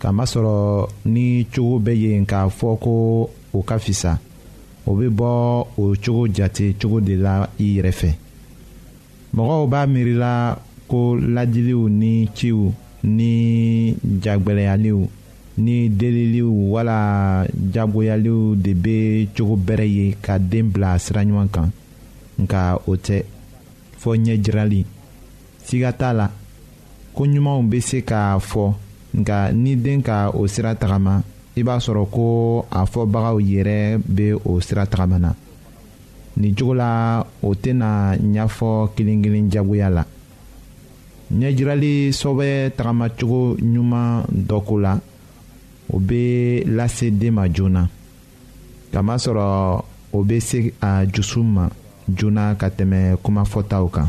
k'a masɔrɔ ni cogo bɛ yen k'a fɔ ko o ka fisa o bɛ bɔ o cogo jate cogo de la i yɛrɛ fɛ mɔgɔw b'a miirila ko lajiliw ni ciw ni jagbɛlɛyaliw ni deliliw wala jagoyaliw de bɛ cogo bɛrɛ ye ka den bila sira ɲuman kan nka o tɛ fɔ ɲɛjirali siga t'a la ko ɲumanw bɛ se k'a fɔ nka ni den ka o sira tagama i b'a sɔrɔ ko a fɔbagaw yɛrɛ bɛ o sira tagama na nin cogo la o tɛna ɲɛfɔ kelen-kelen jagoya la ɲɛjirali sɔbɛ tagamacogo ɲuman dɔ ko la o bɛ lase den ma joona kamasɔrɔ o bɛ se a dusu ma joona ka tɛmɛ kuma fɔtaw kan.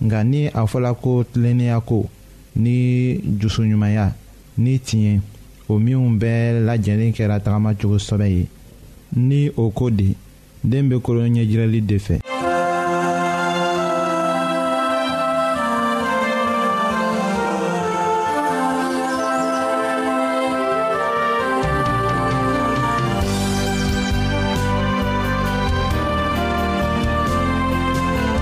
nka ni a fɔla ko tilennenya ko ni jusuɲumanya ni tiɲɛ o minnu bɛɛ lajɛlen kɛra tagama cogo sɛbɛ ye ni o ko di den bɛ kolo ɲɛjirali de fɛ.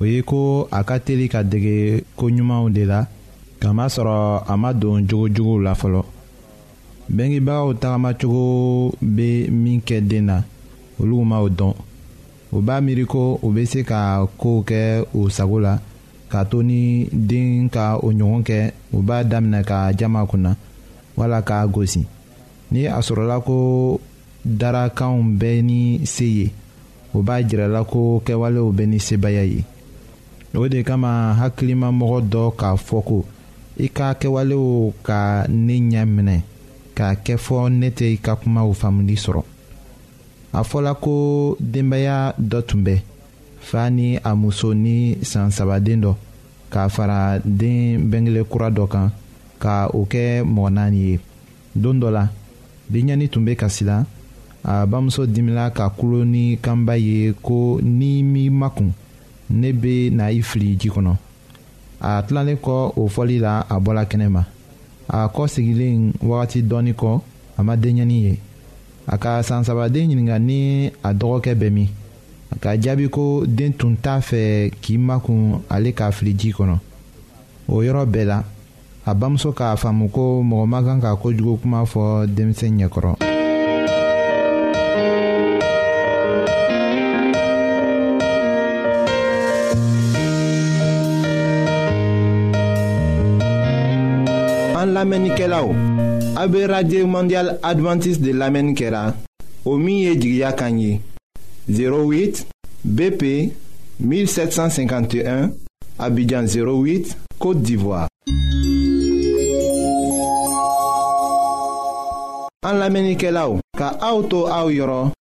o ye ko a ka teli ka dege ko ɲumanw de la kamasɔrɔ a ma don jogojuguw la fɔlɔ bɛngebagaw tagamacogo bɛ min kɛ den na olu ma o dɔn u b'a miiri ko u bɛ se ka kow kɛ u sago la k'a to ni den ka o ɲɔgɔn kɛ u b'a daminɛ ka jama kunna wala k'a gosi ni a sɔrɔla ko darakanw bɛɛ ni se ye o b'a jirala ko kɛwalew bɛ ni sebaya ye o de kama hakilimamɔgɔ dɔ k'a fɔ ko i ka kɛwalew ka ne ɲɛ minɛ k'a kɛ fɔ ne tɛ i ka kumaw faamuli sɔrɔ a fɔla ko denbaya dɔ tun bɛ fa ni a muso ni san sabaden dɔ k'a fara den bɛnkele kura dɔ kan ka o kɛ mɔgɔ naani ye don dɔ la biɲani tun bɛ kasi la a bamuso dimina ka kulo ni kanba ye ko ni m'i makun ne bɛ na i fili ji kɔnɔ a tilalen kɔ o fɔli la a bɔla kɛnɛ ma a kɔ sigilen wagati dɔɔni kɔ a ma denyɛni ye a ka san sabaden ɲininka ni a dɔgɔkɛ bɛ min a ka jaabi ko den tun t'a fɛ k'i makun ale k'a fili ji kɔnɔ o yɔrɔ bɛɛ la a bamuso k'a faamu ko mɔgɔ man kan ka kojugu kuma fɔ denmisɛn ɲɛkɔrɔ. an lamɛnnikɛlaw a bɛ radio mondial adventiste de lamɛnni kɛra o min ye jigiya kan ye. 08 BP 1751 Abidjan 08 Côte d'Ivoire. An lamenikelaw ka auto to aw yɔrɔ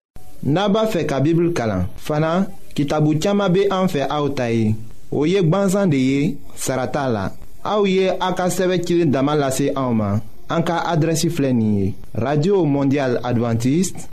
n'a b'a fɛ ka Bible kalan fana kitabu caaman be an fɛ aw ta ye o ye gwanzan de ye sarata la aw ye a ka sɛbɛ cili dama lase anw ma an ka radio mondial adventiste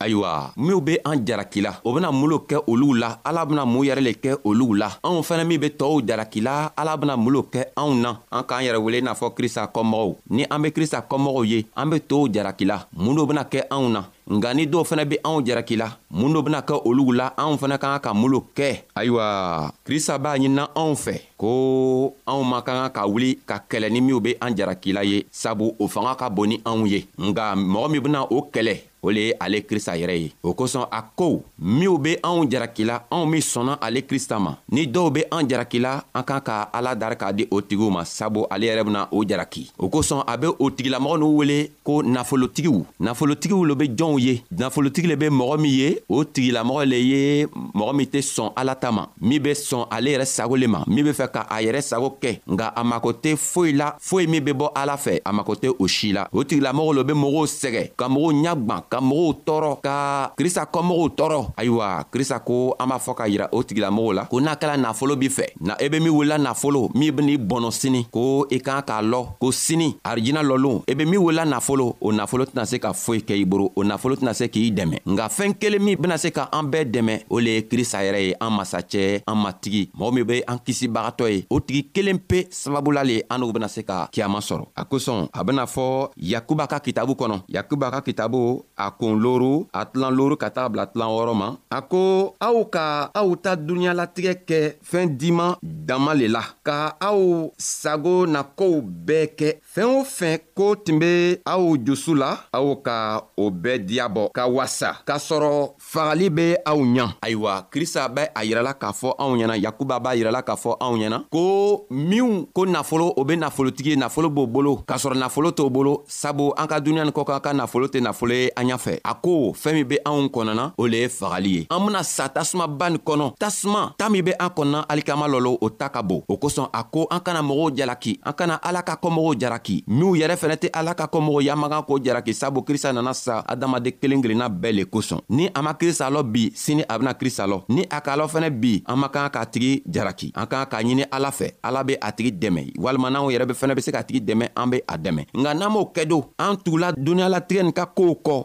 ayiwa minw be an jaraki la o bena mulo kɛ oluw la ala bena mun yɛrɛ le kɛ oluw la anw fɛnɛ min be tɔɔw jaraki la ala bena mulo kɛ anw na an k'an yɛrɛ wele n'a fɔ krista kɔmɔgɔw ni an be krista kɔmɔgɔw ye an be tow jaraki la mun do bena kɛ anw na nka ni dɔw fɛnɛ be anw jaraki la mun do bena kɛ oluw la anw fɛnɛ ka kan ka mulo kɛ ayiwa krista b'a ɲinina anw fɛ ko anw man ka kan ka wuli ka kɛlɛ ni minw be an jarakila ye sabu o fanga ka bon ni anw ye nga mɔgɔ min bena o kɛlɛ o le ye ale krista yɛrɛ ye o kosɔn a ko minw be anw jarakila anw min sɔnna ale krista ma ni dɔw be an jarakila an kan ka ala dari k'a di o tigiw ma sabu ale yɛrɛ bena o jaraki o kosɔn a be o tigilamɔgɔ n'u wele ko nafolotigiw nafolotigiw lo be jɔnw ye nafolotigi le be mɔgɔ min ye o tigilamɔgɔ le ye mɔgɔ min tɛ sɔn ala ta ma min be sɔn ale yɛrɛ sago le ma min be fɛ ka a yɛrɛ sago kɛ nka a mako tɛ foyi la foyi min be bɔ ala fɛ a mako tɛ o si la o tigilamɔgɔ lo be mɔgɔw sɛgɛ ka mɔgɔw ɲagwan ka mɔgɔw tɔɔrɔ ka krista kɔmɔgɔw tɔɔrɔ ayiwa krista ko an b'a fɔ ka yira o tigilamɔgɔw la ko n'a kɛla nafolo b'i fɛ na i e be min wulila nafolo min ben'i bɔnɔ sini ko i e k'an k'a lɔ ko sini arijina lɔlon i e be min wulila nafolo o nafolo tɛna se ka foyi kɛ i boro o nafolo tɛna se k'i dɛmɛ nka fɛɛn kelen min bena se ka an bɛɛ dɛmɛ o le ye krista yɛrɛ ye an masacɛ an matigi mɔgɔ min be an kisibagatɔ ye o tigi kelen pe sababula le an n'u bena se ka kiyama sɔrɔ a kosɔn a bena fɔ yakuba ka kitabu kɔnɔ yakuba ka kitabu a kun loru a tilan loru ka taga bila tilan wɔɔrɔ ma a ko aw ka aw ta duniɲalatigɛ kɛ fɛɛn diman dama le la ka aw sago na kow bɛɛ kɛ fɛɛn o fɛn ko tun be aw jusu la aw ka o bɛɛ diyabɔ ka wasa k'a sɔrɔ fagali be aw ɲa ayiwa krista bɛ a yirɛla k'a fɔ anw ɲɛna yakuba b'a yirɛla k'a fɔ anw ɲɛna ko minw ko nafolo o be nafolotigi ye nafolo b'o bolo k'a sɔrɔ nafolo t'o bolo sabu an ka duniɲa ni kɔkan ka nafolo tɛ nafolo ye an ɲa fɛ a ko fɛɛn min be anw kɔnɔna o le ye fagali ye an bena sa tasumaba nin kɔnɔ tasuma ta min be an kɔnɔna alikama lɔlo o ta ka bon o kosɔn a ko an kana mɔgɔw jala jalaki an kana ala ka kɔmɔgɔw jalaki minw yɛrɛ fɛnɛ tɛ ala ka kɔmɔgɔ yamagan ko jalaki sabu krista nana sa adamaden kelen kelenna bɛɛ le kosɔn ni a ma krista lɔ bi sini a bena krista lɔ ni a k'a lɔ fɛnɛ bi an man kan k'a tigi jalaki an kan k'a ɲini ala fɛ ala be a tigi dɛmɛ walima n'anw yɛrɛ be fɛnɛ be se k'a tigi dɛmɛ an be a dɛmɛ nka n'an b'o kɛ do an tugula duniɲalatigɛ nin ka koow kɔ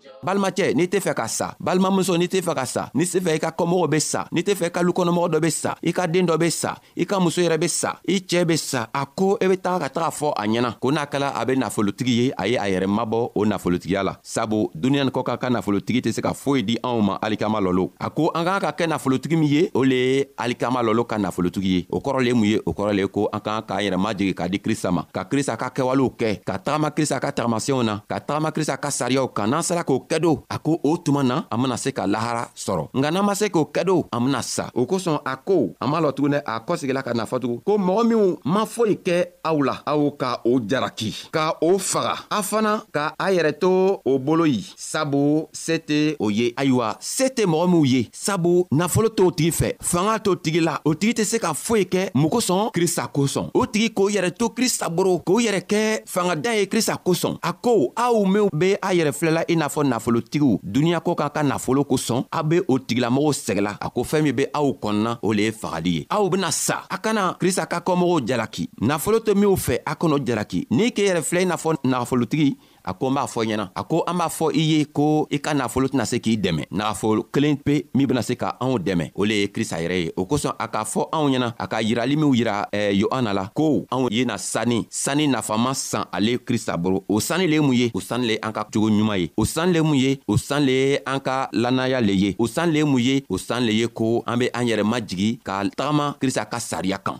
balimacɛ n'i tɛ fɛ ka sa balimamuso n'i tɛ fɛ ka sa n'i tɛ fɛ i ka kɔmɔgɔw bɛ sa n'i tɛ fɛ i ka lukɔnɔmɔgɔ dɔ bɛ sa i ka den dɔ bɛ sa i ka muso yɛrɛ bɛ sa i cɛɛ bɛ sa a ko i e bɛ taga ka taga fɔ a ɲɛna ko n'a kɛla a bɛ nafolotigi ye a ye a yɛrɛ mabɔ o nafolotigiya la sabu duniɲa ni kɔkan ka nafolotigi tɛ se ka foyi di anw ma alikama lɔlo a ko an k'an ka kɛ nafolotigi min ye o le ye alikama lɔlo ka nafolotigi ye o kɔrɔ le mun ye o kɔrɔ le ko an k'an k'an yɛrɛ majigi k'a di krista ma ka krista ka kɛwalew kɛ ka tagama krista ka tagamasenw na ka tagama krista ka sariyaw kan n'an sera k'o kɛ don a ko o tuma na an bena se ka lahara sɔrɔ nka n'an ma se k'o kɛ don an bena sa o kosɔn a ko an b'a lɔ tugun dɛ a kɔsegila ka nafa tugun ko mɔgɔ minw ma foyi kɛ aw la aw ka o jaraki ka o faga a fana ka a yɛrɛ to o bolo ye sabu se tɛ o ye ayiwa se tɛ mɔgɔ minw ye sabu nafolo t'o tigi fɛ fanga t'o tigi la o tigi tɛ se ka foyi kɛ mun kosɔn krista kosɔn o tigi k'o yɛrɛ to krista boro k'o yɛrɛ kɛ fangadan ye krista kosɔn a ko aw minw be a yɛrɛ filɛla i n'a fɔ nafolotigiw duniɲa ko k'a ka nafolo kosɔn a be o tigilamɔgɔw sɛgɛla a ko fɛɛn min be aw kɔnɔna o le ye fagali ye aw bena sa a kana krista ka kɔmɔgɔw jalaki nafolo to minw fɛ a kɔnɔ jalaki n'i k'e yɛrɛ filɛ i n'a fɔ nafolotigi a ko n b'a fɔ ɲɛna a ko an b'a fɔ i ye ko i ka nafolo tɛna se k'i dɛmɛ nafolo kelen pe min bena se ka anw dɛmɛ o le ye krista yɛrɛ ye o kosɔn a k'a fɔ anw ɲɛna a ka yirali minw yira eh, yohana la ko anw ye na sanni sanni nafama san ale krista boro o sanni le ye mun ye o sanni le ye an ka cogo ɲuman ye o sanni le mun ye o sanni le ye an ka lannaya le ye o sanni le ye mun ye o sanni le ye ko an be an yɛrɛ majigi ka tagama krista ka sariya kan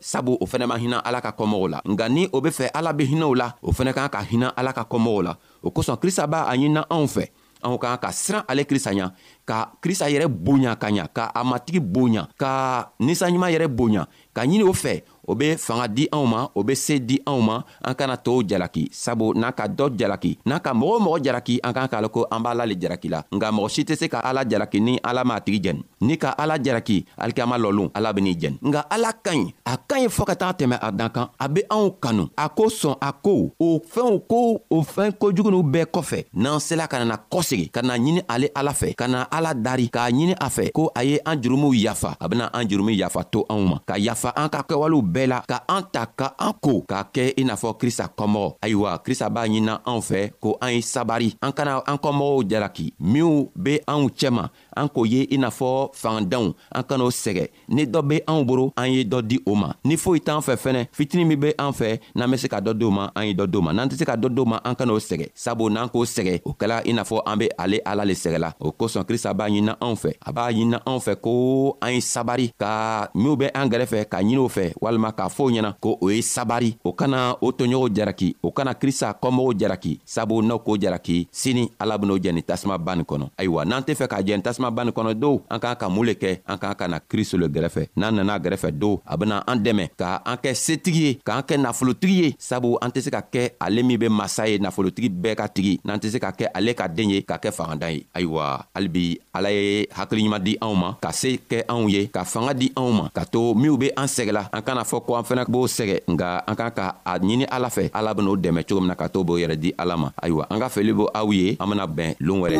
sabu o fɛnɛ ma hinɛ ala ka kɔmɔgɔw la nka ni o be fɛ ala be hinɛw la o fɛnɛ kan ka hinɛ ala ka kɔmɔgɔw la o kosɔn krista b'a a ɲinina anw fɛ anw kan ka siran ale krista ɲa ka krista yɛrɛ bonya ka ɲa ka a matigi bonya ka ninsanɲuman yɛrɛ bonya ka ɲini o fɛ o be fanga di anw ma o be see di anw ma an kana tow jalaki sabu n'a ka dɔ jalaki n'a ka mɔgɔ mɔgɔ jalaki an kan k'a lɔn ko an b'ala le jalaki la nka mɔgɔ si tɛ se ka ala jalaki ni ala m'a tigi jɛni ni ka ala jalaki alikiyama lɔlun ala ben'i jɛni nka ala ka ɲi a ka ɲi fɔɔ ka taga tɛmɛ a dan kan a be anw kanu a ko sɔn a ko o fɛnw ko o fɛn kojuguniw bɛɛ kɔfɛ n'an sela ka nana kɔsegi ka na ɲini ale ala fɛ ka na ala dari k'a ɲini a fɛ ko a ye an jurumuw yafa a bena an jurumu yafa to anw ma ka yafa an ka kɛwalew bɛɛ la ka an ta ka an ko k'a kɛ i n'a fɔ krista kɔmɔgɔ ayiwa krista b'a ɲinina anw fɛ ko an ye sabari an kana an kɔmɔgɔw jalaki minw be anw cɛma an k'o ye i n'a fɔ fangadanw an kan'o sɛgɛ ni dɔ be anw boro an ye dɔ di o ma ni foyi t'an fɛ fɛnɛ fitini min be an fɛ n'an be se ka dɔ di o ma an ye dɔ di o ma n'an tɛ se ka dɔ di o ma an kan'o sɛgɛ sabu n'an k'o sɛgɛ o kɛla i n'a fɔ an be ale ala le sɛgɛla o kosɔn krista b'a ɲinina anw fɛ a b'a ɲinina anw fɛ ko an ye sabari ka minw bɛ an gɛrɛfɛ k'a ɲini o fɛ walima k'a fɔw ɲɛna ko o ye sabari o kana o toɲɔgɔnw jaraki o kana krista kɔmɔgɔw jaraki sabu n'o k'o jaraki sini ala ben'o jɛni tasuma ban nin kɔnɔ ayiwa n'an tɛ fɛ k'a jɛni tasuma ban nin kɔnɔ dow an k'an ka mun le kɛ an k'an ka na kristo le gɛrɛfɛ n'an nana gɛrɛfɛ do a bena an dɛmɛ ka an kɛ setigi ye k'an kɛ nafolotigi ye sabu an tɛ se ka kɛ ale min bɛ masa ye nafolotigi bɛɛ ka tigi n'an tɛ se ka kɛ ale ka den ye ka kɛ fangadan ye ayiwa halibi ala ye hakili ɲuman di anw ma ka se kɛ anw ye ka fanga di anw ma ka to minw bɛ an sɛgɛla an kana fɔ ko an fana b'o sɛgɛ nka an kan ka a ɲini ala fɛ ala ben'o dɛmɛ cogo min na ka to b'o yɛrɛ di ala ma ayiwa an ka feli bo aw ye an bena bɛn loon wɛrɛ